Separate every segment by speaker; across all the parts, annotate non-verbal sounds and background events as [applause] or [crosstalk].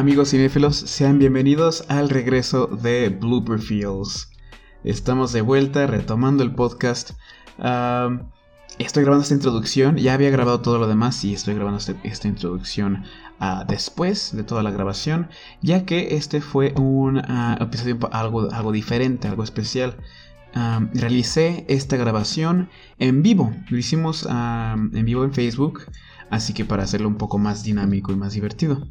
Speaker 1: amigos cinéfilos, sean bienvenidos al regreso de Blooper Fields. Estamos de vuelta retomando el podcast. estoy grabando esta introducción, ya había grabado todo lo demás y estoy grabando este, esta introducción uh, después de toda la grabación, ya que este fue un uh, episodio algo diferente, algo especial. realicé esta grabación en vivo, lo hicimos en vivo en Facebook, así que para hacerlo un poco más dinámico y más divertido.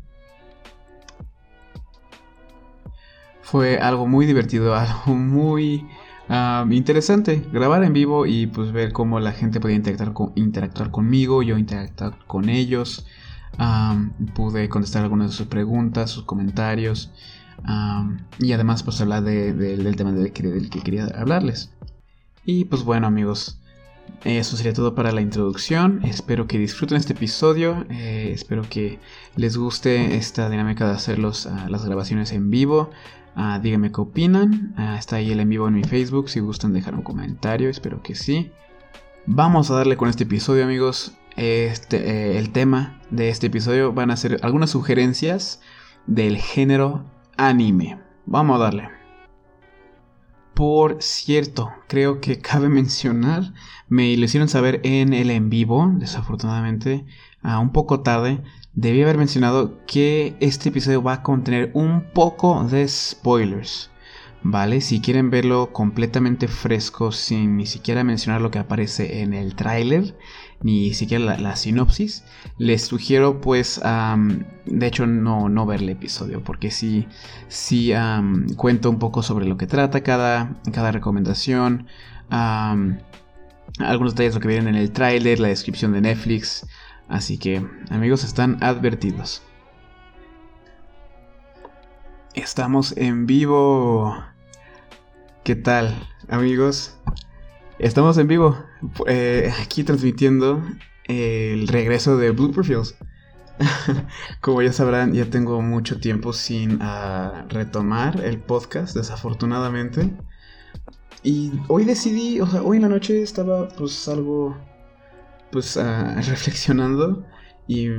Speaker 1: Fue algo muy divertido, [laughs] algo muy interesante. Grabar en vivo y pues ver cómo la gente podía interactuar, con, interactuar conmigo, yo interactuar con ellos. pude contestar algunas de sus preguntas, sus comentarios. y además pues hablar del tema del que, del que quería hablarles. Y pues bueno amigos, eso sería todo para la introducción. Espero que disfruten este episodio. Eh, espero que les guste esta dinámica de hacer ah, las grabaciones en vivo. Uh, díganme qué opinan. Ah, está ahí el en vivo en mi Facebook. Si gustan dejar un comentario, espero que sí. Vamos a darle con este episodio, amigos. Este, eh, el tema de este episodio van a ser algunas sugerencias del género anime. Vamos a darle. Por cierto, creo que [laughs] cabe mencionar, me lo hicieron saber en el en vivo, desafortunadamente, a un poco tarde, debí haber mencionado que este episodio va a contener un poco de spoilers. ¿Vale? Si quieren verlo completamente fresco sin ni siquiera mencionar lo que aparece en el tráiler, ni siquiera la, sinopsis, les sugiero pues, de hecho no, no ver el episodio, porque sí, sí cuento un poco sobre lo que trata cada, cada recomendación, algunos detalles lo que vienen en el tráiler, la descripción de Netflix, Así que, amigos, están advertidos. Estamos en vivo. ¿Qué tal, amigos? Estamos en vivo. Eh, aquí transmitiendo el regreso de Blue Fields. [laughs] Como ya sabrán, ya tengo mucho tiempo sin ah, retomar el podcast, desafortunadamente. Y hoy decidí, o sea, hoy en la noche estaba pues algo pues uh, [laughs] reflexionando y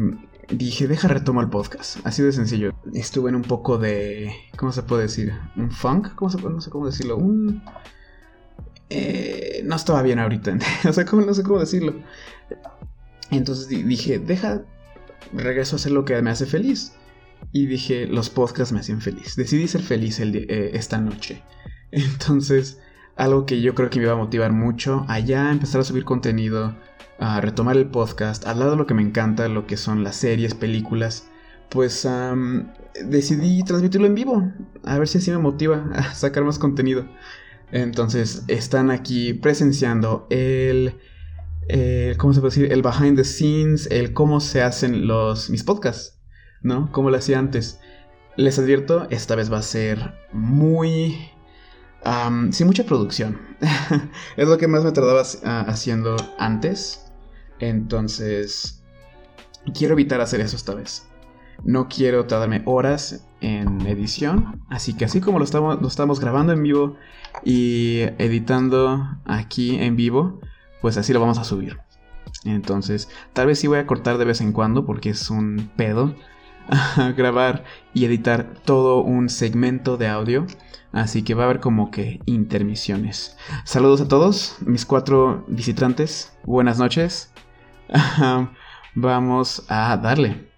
Speaker 1: dije, deja retomo el podcast. Así de sencillo. Estuve en un poco de, ¿cómo se puede decir? Un funk, ¿cómo se puede? No sé cómo decirlo. Un... Eh, no estaba bien ahorita. [laughs] o sea, ¿cómo? no sé cómo decirlo. Entonces dije, deja, regreso a hacer lo que me hace feliz. Y dije, los podcasts me hacían feliz. Decidí ser feliz el, eh, esta noche. [laughs] Entonces, algo que yo creo que me iba a motivar mucho allá, empezar a subir contenido a retomar el podcast, al lado de lo que me encanta, lo que son las series, películas, pues decidí transmitirlo en vivo, a ver si así me motiva [laughs] a sacar más contenido. Entonces están aquí presenciando el, ¿cómo se puede decir? El behind the scenes, el cómo se hacen los mis podcasts, ¿no? Como lo hacía antes. Les advierto, esta vez va a ser muy sin mucha producción. [laughs] es lo que más me tardaba haciendo antes. Entonces, quiero evitar hacer eso esta vez. No quiero tardarme horas en edición. Así que así como lo estamos, grabando en vivo y editando aquí en vivo, pues así lo vamos a subir. Entonces, tal vez sí voy a cortar de vez en cuando porque es un pedo [laughs] grabar y editar todo un segmento de audio. Así que va a haber como que intermisiones. Saludos a todos, mis cuatro visitantes. Buenas noches. Vamos a darle.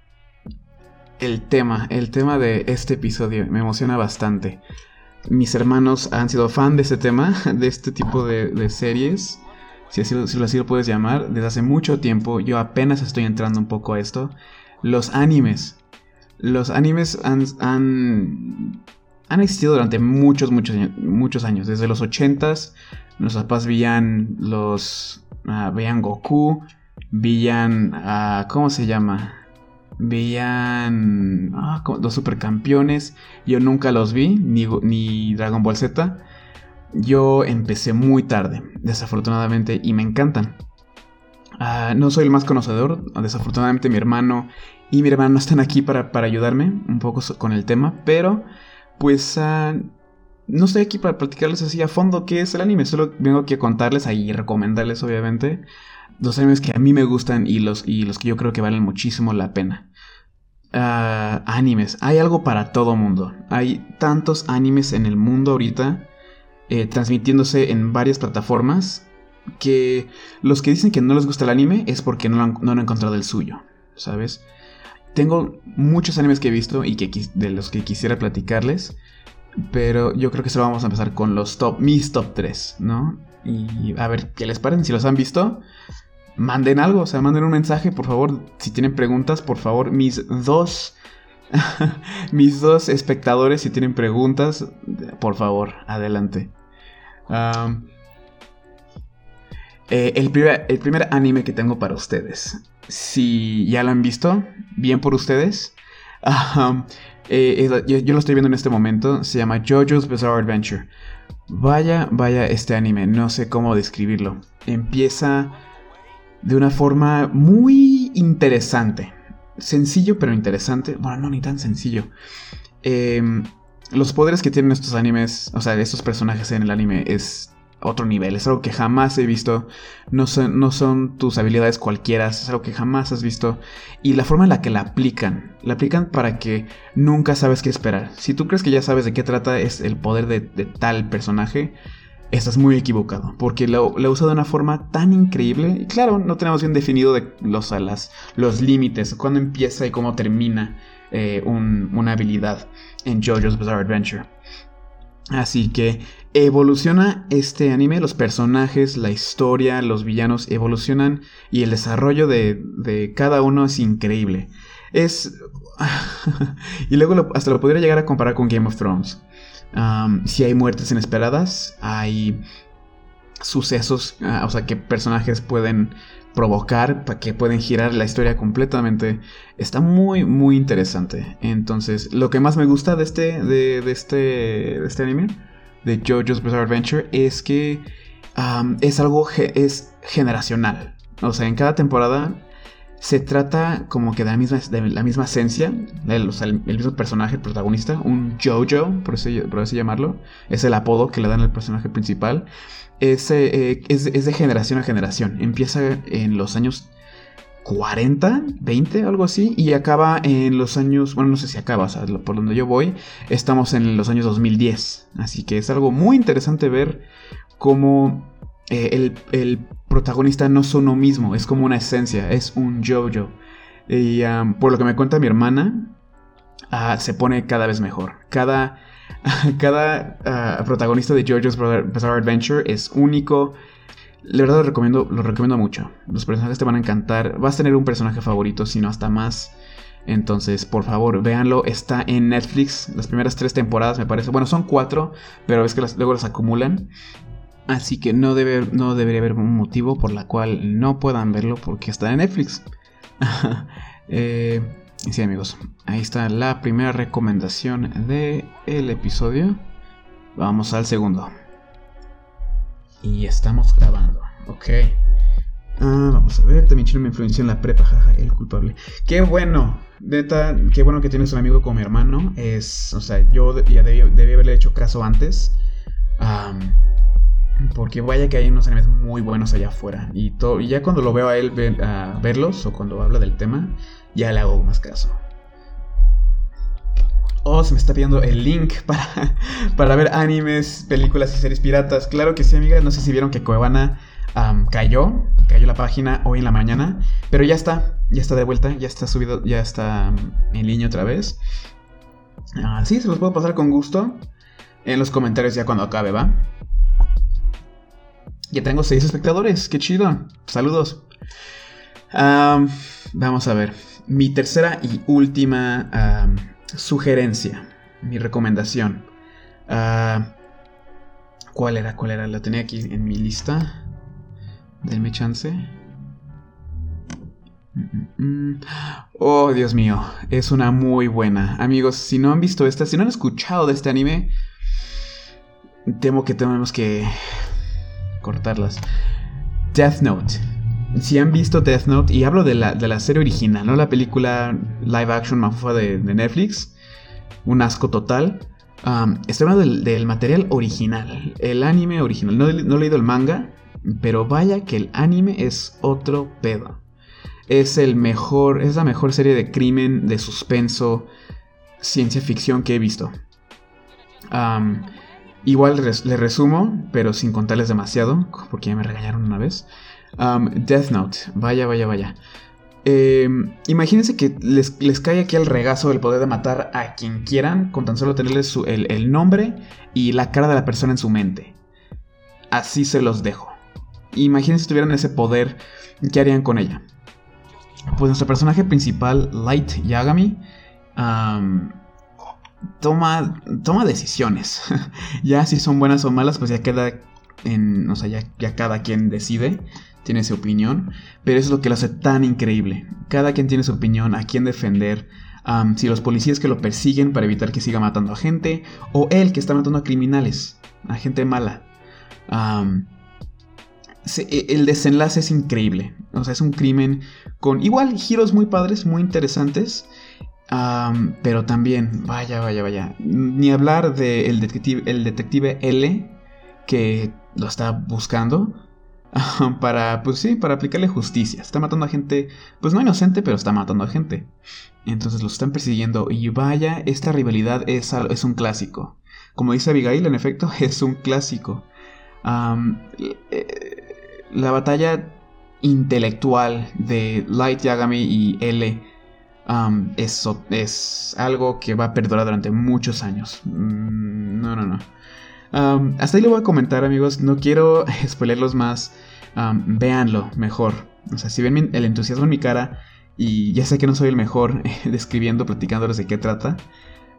Speaker 1: El tema, el tema de este episodio me emociona bastante. Mis hermanos han sido fan de este tema, [laughs] de este tipo de, series, si así, lo puedes llamar, desde hace mucho tiempo. Yo apenas estoy entrando un poco a esto. Los animes. Los animes han, han, han existido durante muchos, muchos, muchos años. Desde los 80s, nuestros papás veían los. Uh, veían Goku, veían. Uh, ¿Cómo se llama? Veían. Ah, los supercampeones. Yo nunca los vi, ni, ni Dragon Ball Z. Yo empecé muy tarde, desafortunadamente, y me encantan. Uh, no soy el más conocedor, desafortunadamente mi hermano y mi hermano están aquí para, para ayudarme un poco con el tema, pero pues no estoy aquí para platicarles así a fondo qué es el anime, solo vengo aquí a contarles y recomendarles obviamente los animes que a mí me gustan y los, y los que yo creo que valen muchísimo la pena. ah, animes. Hay algo para todo mundo. Hay tantos animes en el mundo ahorita eh, transmitiéndose en varias plataformas que los que dicen que no les gusta el anime es porque no, han, no han encontrado el suyo, ¿sabes? Tengo muchos animes que he visto y que, de los que quisiera platicarles, pero yo creo que solo vamos a empezar con los top, mis top 3, ¿no? Y a ver qué les parecen, si los han visto, manden algo, o sea, manden un mensaje, por favor, si tienen preguntas, por favor, mis dos... [laughs] mis dos espectadores, si tienen preguntas, por favor, adelante. Eh, el, primer, anime que tengo para ustedes. Si ya lo han visto, bien por ustedes. [laughs] Eh, yo, lo estoy viendo en este momento. Se llama JoJo's Bizarre Adventure. Vaya, vaya este anime. No sé cómo describirlo. Empieza de una forma muy interesante. Sencillo pero interesante. Bueno, no, ni tan sencillo. Em, los poderes que tienen estos animes, o sea, estos personajes en el anime es otro nivel, es algo que jamás he visto, no son, tus habilidades cualquiera, es algo que jamás has visto y la forma en la que la aplican, la aplican para que nunca sabes qué esperar. Si tú crees que ya sabes de qué trata es el poder de, tal personaje, estás muy equivocado, porque lo, lo usa de una forma tan increíble y claro, no tenemos bien definido de los, los límites, cuándo empieza y cómo termina eh, una habilidad en JoJo's Bizarre Adventure. Así que evoluciona este anime, los personajes, la historia, los villanos evolucionan y el desarrollo de, cada uno es increíble. Es... [laughs] y luego hasta lo podría llegar a comparar con Game of Thrones. si hay muertes inesperadas, hay sucesos, ah, o sea, que personajes pueden provocar, que pueden girar la historia completamente. Está muy, muy interesante. Entonces, lo que más me gusta de este, de, este, de este anime, de JoJo's Bizarre Adventure, es que es algo es generacional. O sea, en cada temporada se trata como que de la misma, de la misma esencia, el, mismo personaje, el protagonista, un JoJo, por por así llamarlo, es el apodo que le dan al personaje principal eh, es, es, de generación a generación. Empieza en los años 40, 20, algo así, y acaba en los años, bueno, no sé si acaba, o sea, por donde yo voy, estamos en los años 2010. Así que es algo muy interesante ver cómo eh, el, protagonista no es uno mismo, es como una esencia, es un yo-yo. Y por lo que me cuenta mi hermana, ah, se pone cada vez mejor. Cada [laughs] Cada ah, protagonista de JoJo's Bizarre Adventure es único. La verdad lo recomiendo, lo recomiendo mucho. Los personajes te van a encantar. Vas a tener un personaje favorito, si no hasta más. Entonces, por favor, véanlo. Está en Netflix. Las primeras tres temporadas, me parece. Bueno, son cuatro, pero es que luego las acumulan. Así que no, debe, no debería haber un motivo por la cual no puedan verlo porque está en Netflix. [laughs] eh, sí, amigos, ahí está la primera recomendación del el episodio. Vamos al segundo. Y estamos grabando. Ok. Ah, vamos a ver. También Chino me influenció en la prepa, jaja, el culpable. Qué bueno. Neta, qué bueno que tienes un amigo como mi hermano. Es, o sea, yo ya debí, haberle hecho caso antes. porque vaya que hay unos animes muy buenos allá afuera. Y, todo, y ya cuando lo veo a él verlos, o cuando habla del tema, ya le hago más caso. Oh, se me está pidiendo el link [laughs] para, para ver animes, películas y series piratas. Claro que sí, amiga. No sé si vieron que Cuevana cayó. Cayó la página hoy en la mañana. Pero ya está. Ya está de vuelta. Ya está subido. Ya está en línea otra vez. Ah, sí, se los puedo pasar con gusto. En los comentarios ya cuando acabe, ¿va? Ya tengo seis espectadores. Qué chido. Saludos. vamos a ver mi tercera y última sugerencia, mi recomendación. Ah, ¿Cuál era? ¿Cuál era? La tenía aquí en mi lista. Denme chance. Oh, Dios mío, es una muy buena. Amigos, si no han visto esta, si no han escuchado de este anime, temo que tenemos que cortarlas. Death Note si han visto Death Note, y hablo de la, serie original, no la película live action mafufa de, Netflix, un asco total. estoy hablando del, material original, el anime original. No, he leído el manga, pero vaya que el anime es otro pedo. es el mejor, es la mejor serie de crimen, de suspenso, ciencia ficción que he visto. igual le resumo, pero sin contarles demasiado, porque ya me regañaron una vez. Death Note, vaya, vaya, vaya. Em, imagínense que les, cae aquí el regazo el poder de matar a quien quieran con tan solo tenerles el, nombre y la cara de la persona en su mente. Así se los dejo. Imagínense si tuvieran ese poder, ¿qué harían con ella? Pues nuestro personaje principal, Light Yagami, toma, toma decisiones. [laughs] ya si son buenas o malas, pues ya queda en. O sea, ya, cada quien decide tiene su opinión, pero eso es lo que lo hace tan increíble. Cada quien tiene su opinión, a quién defender, si los policías que lo persiguen para evitar que siga matando a gente, o él que está matando a criminales, a gente mala. E, el desenlace es increíble. O sea, es un crimen con igual giros muy padres, muy interesantes. pero también, vaya, vaya, vaya. Ni hablar del detective, el detective L que lo está buscando [laughs] para, pues sí, para aplicarle justicia. Está matando a gente, pues no inocente, pero está matando a gente. Entonces lo están persiguiendo y vaya, esta rivalidad es, es un clásico. Como dice Abigail, en efecto, [laughs] es un clásico. Eh, la batalla intelectual de Light Yagami y L es, es, algo que va a perdurar durante muchos años. Mm, no, no, no hasta ahí lo voy a comentar, amigos. No quiero [laughs] spoilerlos más. véanlo mejor. O sea, si ven el entusiasmo en mi cara y ya sé que no soy el mejor [laughs] describiendo, platicándoles de qué trata,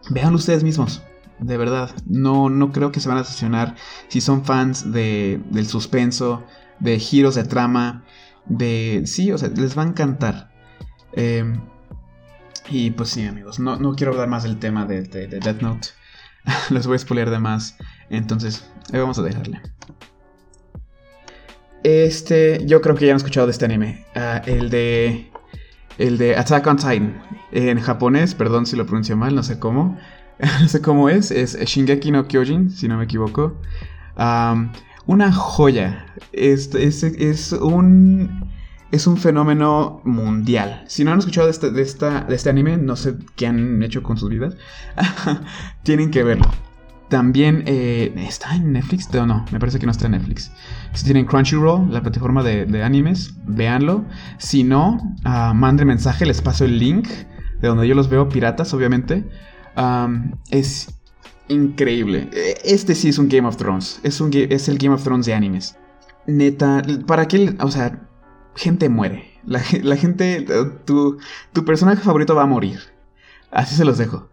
Speaker 1: véanlo ustedes mismos. De verdad, no, no creo que se van a decepcionar si son fans de, del suspenso, de giros de trama, de... Sí, o sea, les va a encantar. Em, y pues sí, amigos, no, no, quiero hablar más del tema de, de, de Death Note. [laughs] Les voy a spoiler de más. Entonces, ahí vamos a dejarle. Este, yo creo que ya han escuchado de este anime. Ah, el de. El de Attack on Titan. En japonés, perdón si lo pronuncio mal, no sé cómo. [laughs] no sé cómo es. Es Shingeki no Kyojin, si no me equivoco. una joya. Es, es, un. Es un fenómeno mundial. Si no han escuchado de este, de, esta, de este anime, no sé qué han hecho con sus vidas. [laughs] Tienen que verlo. También eh, está en Netflix, o no, me parece que no está en Netflix. Si tienen Crunchyroll, la plataforma de, animes, véanlo. Si no, uh, manden mensaje, les paso el link de donde yo los veo piratas, obviamente. es increíble. E, este sí es un Game of Thrones. Es, un, es el Game of Thrones de animes. Neta, para qué, o sea, gente muere. La, gente, tu, tu personaje favorito va a morir. Así se los dejo.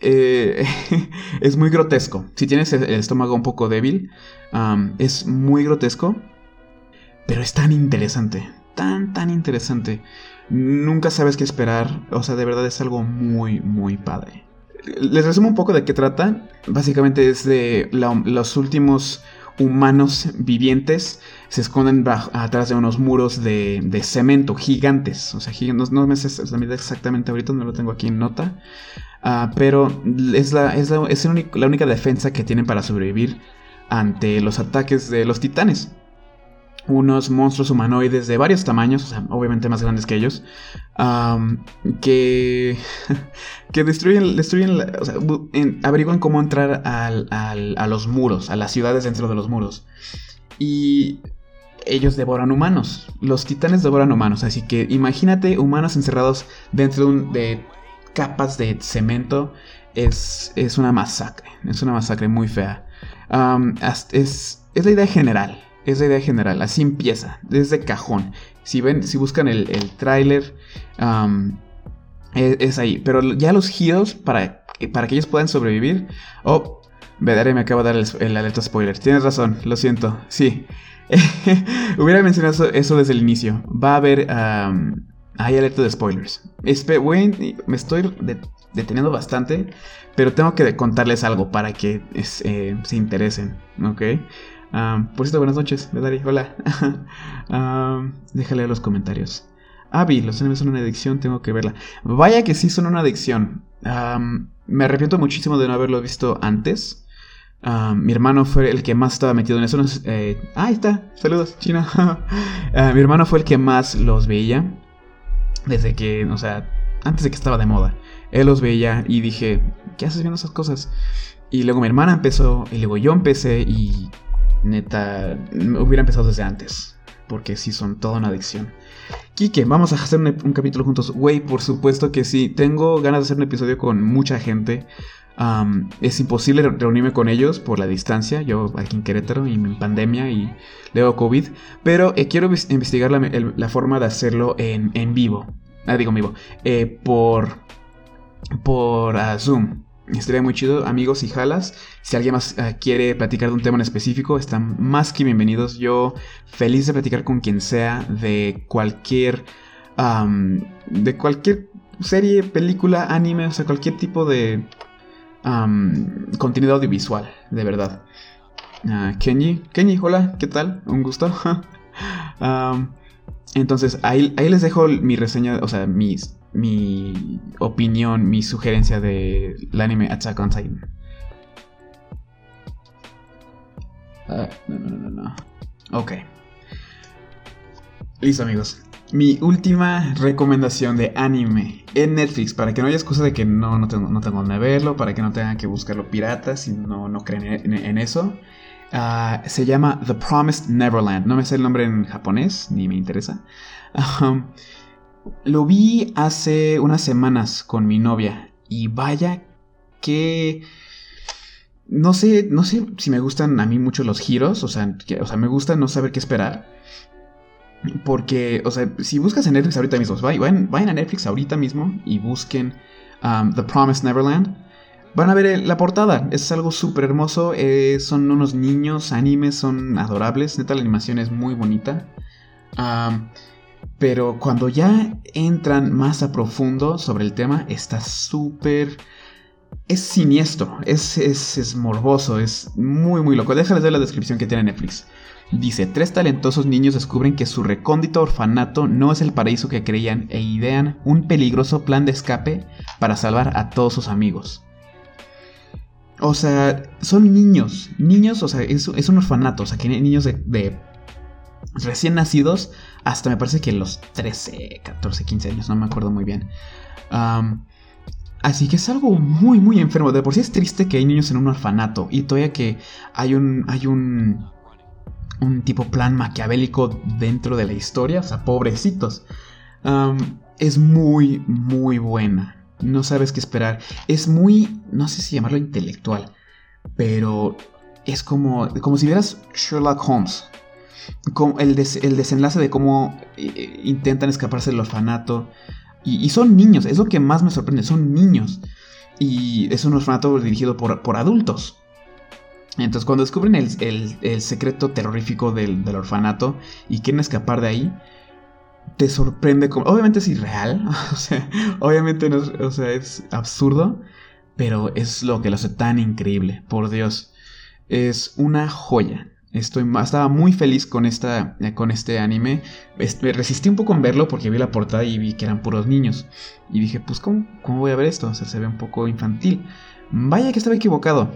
Speaker 1: Eh, [laughs] es muy grotesco. Si tienes el estómago un poco débil, es muy grotesco. Pero es tan interesante. Tan, tan interesante. Nunca sabes qué esperar. O sea, de verdad es algo muy, muy padre. Les resumo un poco de qué trata. Básicamente es de los últimos humanos vivientes se esconden atrás de unos muros de, cemento gigantes. O sea, no, me sé exactamente ahorita, no lo tengo aquí en nota. Ah, pero es, la, es, la, única defensa que tienen para sobrevivir ante los ataques de los titanes. Unos monstruos humanoides de varios tamaños, o sea, obviamente más grandes que ellos, que, [laughs] que destruyen, destruyen sea, averiguan cómo entrar a los muros, a las ciudades dentro de los muros. Y ellos devoran humanos. Los titanes devoran humanos. Así que imagínate humanos encerrados dentro de capas de cemento es, es una masacre. Es una masacre muy fea. es, es, la idea general. Es la idea general. Así empieza. Desde cajón. Si ven, si buscan el, el tráiler. es, ahí. Pero ya los giros para, para que ellos puedan sobrevivir. Oh, Vedare me acaba de dar el, el alerta spoiler. Tienes razón, lo siento. Sí. [laughs] Hubiera mencionado eso, desde el inicio. Va a haber hay alerta de spoilers. me estoy deteniendo bastante, pero tengo que contarles algo para que eh, se interesen, ¿ok? por cierto, buenas noches, Bedari, hola. [laughs] déjale los comentarios. Abby, los animes son una adicción, tengo que verla. Vaya que sí son una adicción. me arrepiento muchísimo de no haberlo visto antes. Ah, mi hermano fue el que más estaba metido en eso. Eh, ah, ahí está. Saludos, China. [laughs] Ah, mi hermano fue el que más los veía. Desde que, o sea, antes de que estaba de moda. Él los veía y dije, ¿qué haces viendo esas cosas? Y luego mi hermana empezó, y luego yo empecé y neta, hubiera empezado desde antes. Porque sí son toda una adicción. Kike, vamos a hacer un, capítulo juntos. Güey, por supuesto que sí. Tengo ganas de hacer un episodio con mucha gente. es imposible reunirme con ellos por la distancia. Yo aquí en Querétaro y en pandemia y luego COVID. Pero eh, quiero investigar la, forma de hacerlo en, en vivo. Ah, digo en vivo. Eh, por por ah, Zoom. Estaría muy chido, amigos y jalas. Si alguien más ah, quiere platicar de un tema en específico, están más que bienvenidos. Yo feliz de platicar con quien sea de cualquier. de cualquier serie, película, anime, o sea, cualquier tipo de contenido audiovisual, de verdad. Uh, Kenji, Kenji, hola, ¿qué tal? Un gusto. [laughs] entonces, ahí, ahí les dejo mi reseña, o sea, mis mi opinión, mi sugerencia del anime Attack on Titan. Ah, no, no, no, no. Ok. Listo, amigos. Mi última recomendación de anime en Netflix, para que no haya excusa de que no, no, tengo, no tengo verlo, para que no tengan que buscarlo piratas si no, no creen en, eso. Ah, se llama The Promised Neverland. No me sé el nombre en japonés, ni me interesa. [laughs] lo vi hace unas semanas con mi novia y vaya que... No sé, no sé si me gustan a mí mucho los giros, o sea, o sea, me gusta no saber qué esperar. Porque, o sea, si buscas en Netflix ahorita mismo, vayan, vayan a Netflix ahorita mismo y busquen um, The Promised Neverland. Van a ver la portada, es algo súper hermoso, eh, son unos niños, animes, son adorables, neta la animación es muy bonita. Um, pero cuando ya entran más a profundo sobre el tema, está súper... Es siniestro, es, es, morboso, es muy muy loco. Déjales ver la descripción que tiene Netflix. Dice, tres talentosos niños descubren que su recóndito orfanato no es el paraíso que creían e idean un peligroso plan de escape para salvar a todos sus amigos. O sea, son niños, niños, o sea, es, un orfanato, o sea, que niños de recién nacidos hasta me parece que los 13, 14, 15 años, no me acuerdo muy bien. así que es algo muy, muy enfermo. De por sí es triste que hay niños en un orfanato y todavía que hay un, hay un, un tipo plan maquiavélico dentro de la historia, o sea, pobrecitos. es muy, muy buena. No sabes qué esperar. Es muy, no sé si llamarlo intelectual, pero es como, como si vieras Sherlock Holmes el, desenlace de cómo eh, intentan escaparse del orfanato. Y, son niños, es lo que más me sorprende, son niños. Y es un orfanato dirigido por, adultos. Entonces cuando descubren el, secreto terrorífico del, orfanato y quieren escapar de ahí, te sorprende. Obviamente es irreal, [laughs] obviamente no o sea, es absurdo, pero es lo que lo hace tan increíble, por Dios. Es una joya. Estoy, estaba muy feliz con, esta, eh, con este anime. Este, resistí un poco en verlo porque vi la portada y vi que eran puros niños. Y dije, pues, ¿cómo, cómo voy a ver esto? O sea, se ve un poco infantil. Vaya que estaba equivocado.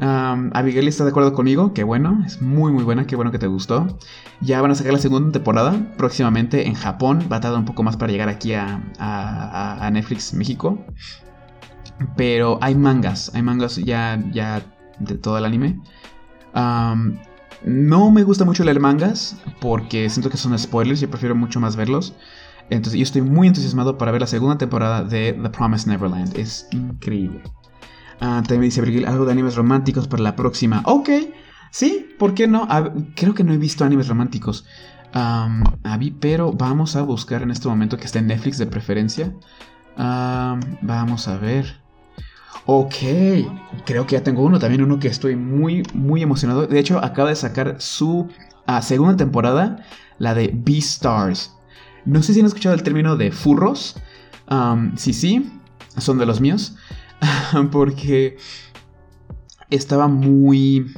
Speaker 1: Abigail está de acuerdo conmigo, que bueno, es muy muy buena, qué bueno que te gustó. Ya van a sacar la segunda temporada próximamente en Japón, va a tardar un poco más para llegar aquí a, Netflix México. Pero hay mangas, hay mangas ya, ya de todo el anime. No me gusta mucho leer mangas porque siento que son spoilers y prefiero mucho más verlos. Entonces yo estoy muy entusiasmado para ver la segunda temporada de The Promised Neverland. Es increíble. Ah, también dice Virgil algo de animes románticos para la próxima. Ok, sí, ¿por qué no? creo que no he visto animes románticos. pero vamos a buscar en este momento que está en Netflix de preferencia. vamos a ver. Ok, creo que ya tengo uno, también uno que estoy muy, muy emocionado. De hecho, acaba de sacar su ah, segunda temporada, la de Beastars. No sé si han escuchado el término de furros. sí, sí, son de los míos. [laughs] porque estaba muy...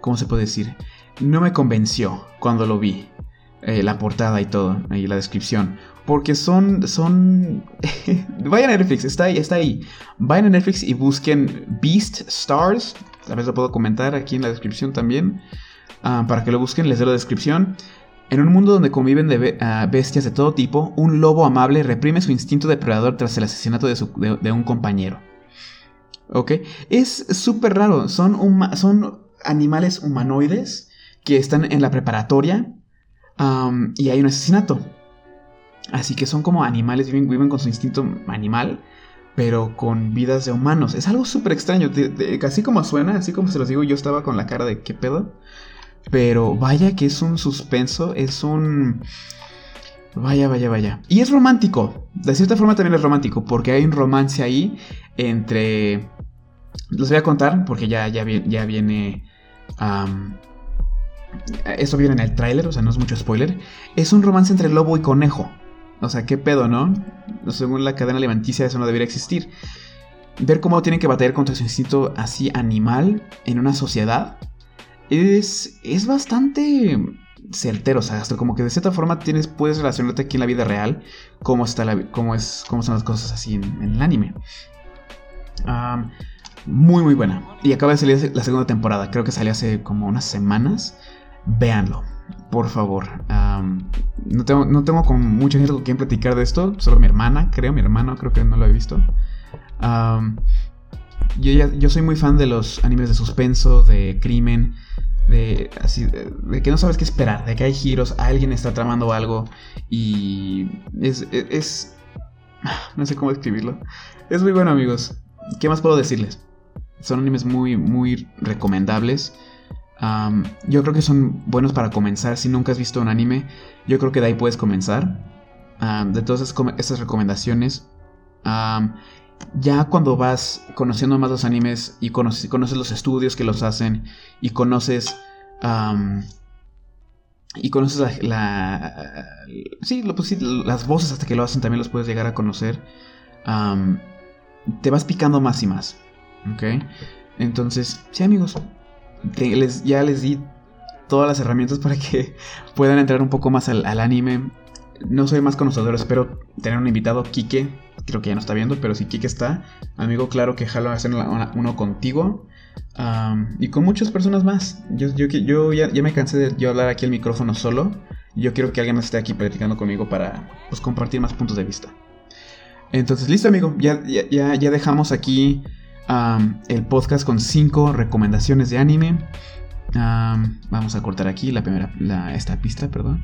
Speaker 1: ¿Cómo se puede decir? No me convenció cuando lo vi. Eh, la portada y todo, y la descripción. Porque son. son. [laughs] Vayan a Netflix, está ahí, está ahí. Vayan a Netflix y busquen Beast Stars. A ver, lo puedo comentar aquí en la descripción también. Ah, para que lo busquen, les doy la descripción. En un mundo donde conviven ah, bestias de todo tipo, un lobo amable reprime su instinto depredador tras el asesinato de, un compañero. ¿Ok? Es súper raro. Son, son animales humanoides que están en la preparatoria y hay un asesinato. Así que son como animales, viven, con su instinto animal, pero con vidas de humanos. Es algo súper extraño. así como suena, así como se los digo, yo estaba con la cara de qué pedo. Pero vaya que es un suspenso, es un... Vaya, vaya, vaya. Y es romántico. De cierta forma también es romántico, porque hay un romance ahí entre... Los voy a contar, porque ya, ya, ya viene... Eso viene en el tráiler, o sea, no es mucho spoiler. Es un romance entre lobo y conejo. O sea, qué pedo, ¿no? Según la cadena alimenticia eso no debería existir. Ver cómo tienen que batallar contra su instinto así animal en una sociedad es, es bastante certero, o sea, hasta como que de cierta forma tienes, puedes relacionarte aquí en la vida real cómo, está la, cómo, es, cómo son las cosas así en, el anime. muy, muy buena. Y acaba de salir la segunda temporada, creo que salió hace como unas semanas. Véanlo, por favor. no, tengo, no tengo con mucha gente con quien platicar de esto, solo mi hermana, creo, mi hermano creo que no lo he visto. yo, yo soy muy fan de los animes de suspenso, de crimen, de, así, de, que no sabes qué esperar, de que hay giros, alguien está tramando algo y es, es, [sighs] no sé cómo describirlo. Es muy bueno amigos. ¿Qué más puedo decirles? Son animes muy, muy recomendables. Yo creo que son buenos para comenzar. Si nunca has visto un anime, yo creo que de ahí puedes comenzar. de todas estas recomendaciones, ya cuando vas conociendo más los animes y conoces, los estudios que los hacen y conoces... y conoces. Pues sí, las voces hasta que lo hacen también los puedes llegar a conocer. te vas picando más y más. ¿Ok? Entonces, sí amigos, les, ya les di todas las herramientas para que [laughs] puedan entrar un poco más al, anime. No soy más conocedor, espero tener un invitado, Kike, creo que ya no está viendo, pero si Kike está, amigo, claro que jalo a hacer uno contigo. y con muchas personas más. Yo, yo, ya, me cansé de yo hablar aquí al micrófono solo. Yo quiero que alguien más esté aquí platicando conmigo para pues, compartir más puntos de vista. Entonces, listo, amigo. Ya, ya, ya dejamos aquí el podcast con 5 recomendaciones de anime. vamos a cortar aquí la primera, esta pista, perdón.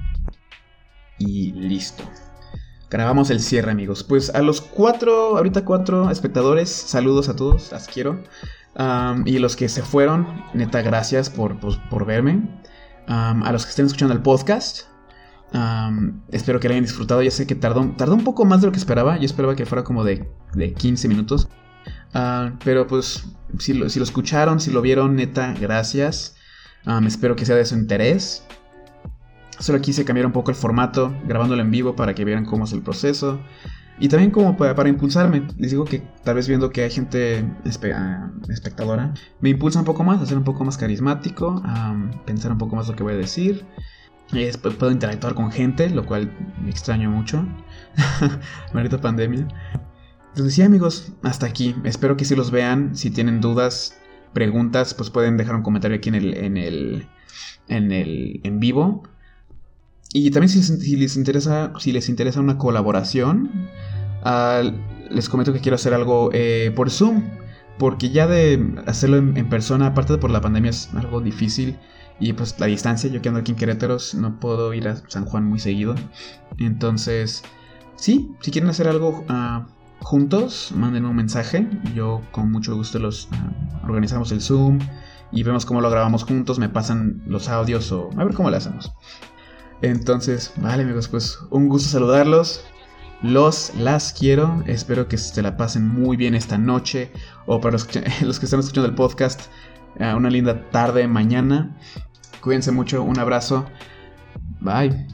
Speaker 1: Y listo grabamos el cierre, amigos. Pues a los cuatro, ahorita cuatro espectadores, saludos a todos, las quiero. y los que se fueron, neta, gracias por, pues, verme. a los que estén escuchando el podcast, espero que lo hayan disfrutado. Ya sé que tardó, tardó un poco más de lo que esperaba. Yo esperaba que fuera como de, de 15 minutos. Pero pues, si lo, si lo, escucharon, si lo vieron, neta, gracias. espero que sea de su interés. Solo quise cambiar un poco el formato, grabándolo en vivo para que vieran cómo es el proceso. Y también como para, impulsarme. Les digo que tal vez viendo que hay gente ah, espectadora, me impulsa un poco más a ser un poco más carismático, a pensar un poco más lo que voy a decir. Y después puedo interactuar con gente, lo cual me extraño mucho. [laughs] Maldita pandemia. Entonces sí amigos, hasta aquí. Espero que si los vean. Si tienen dudas, preguntas, pues pueden dejar un comentario aquí en el, en el, en el en vivo. Y también si, les interesa, si les interesa una colaboración, ah, les comento que quiero hacer algo eh, por Zoom. Porque ya de hacerlo en, persona, aparte de por la pandemia, es algo difícil. Y pues la distancia, yo que ando aquí en Querétaro, no puedo ir a San Juan muy seguido. Entonces, sí, si quieren hacer algo ah, juntos, manden un mensaje. Yo con mucho gusto los ah, organizamos el Zoom y vemos cómo lo grabamos juntos. Me pasan los audios o a ver cómo lo hacemos. Entonces, vale amigos, pues un gusto saludarlos. Los, las quiero. Espero que se la pasen muy bien esta noche. O para los que, [laughs] están escuchando el podcast, eh, una linda tarde, mañana. Cuídense mucho. Un abrazo. Bye.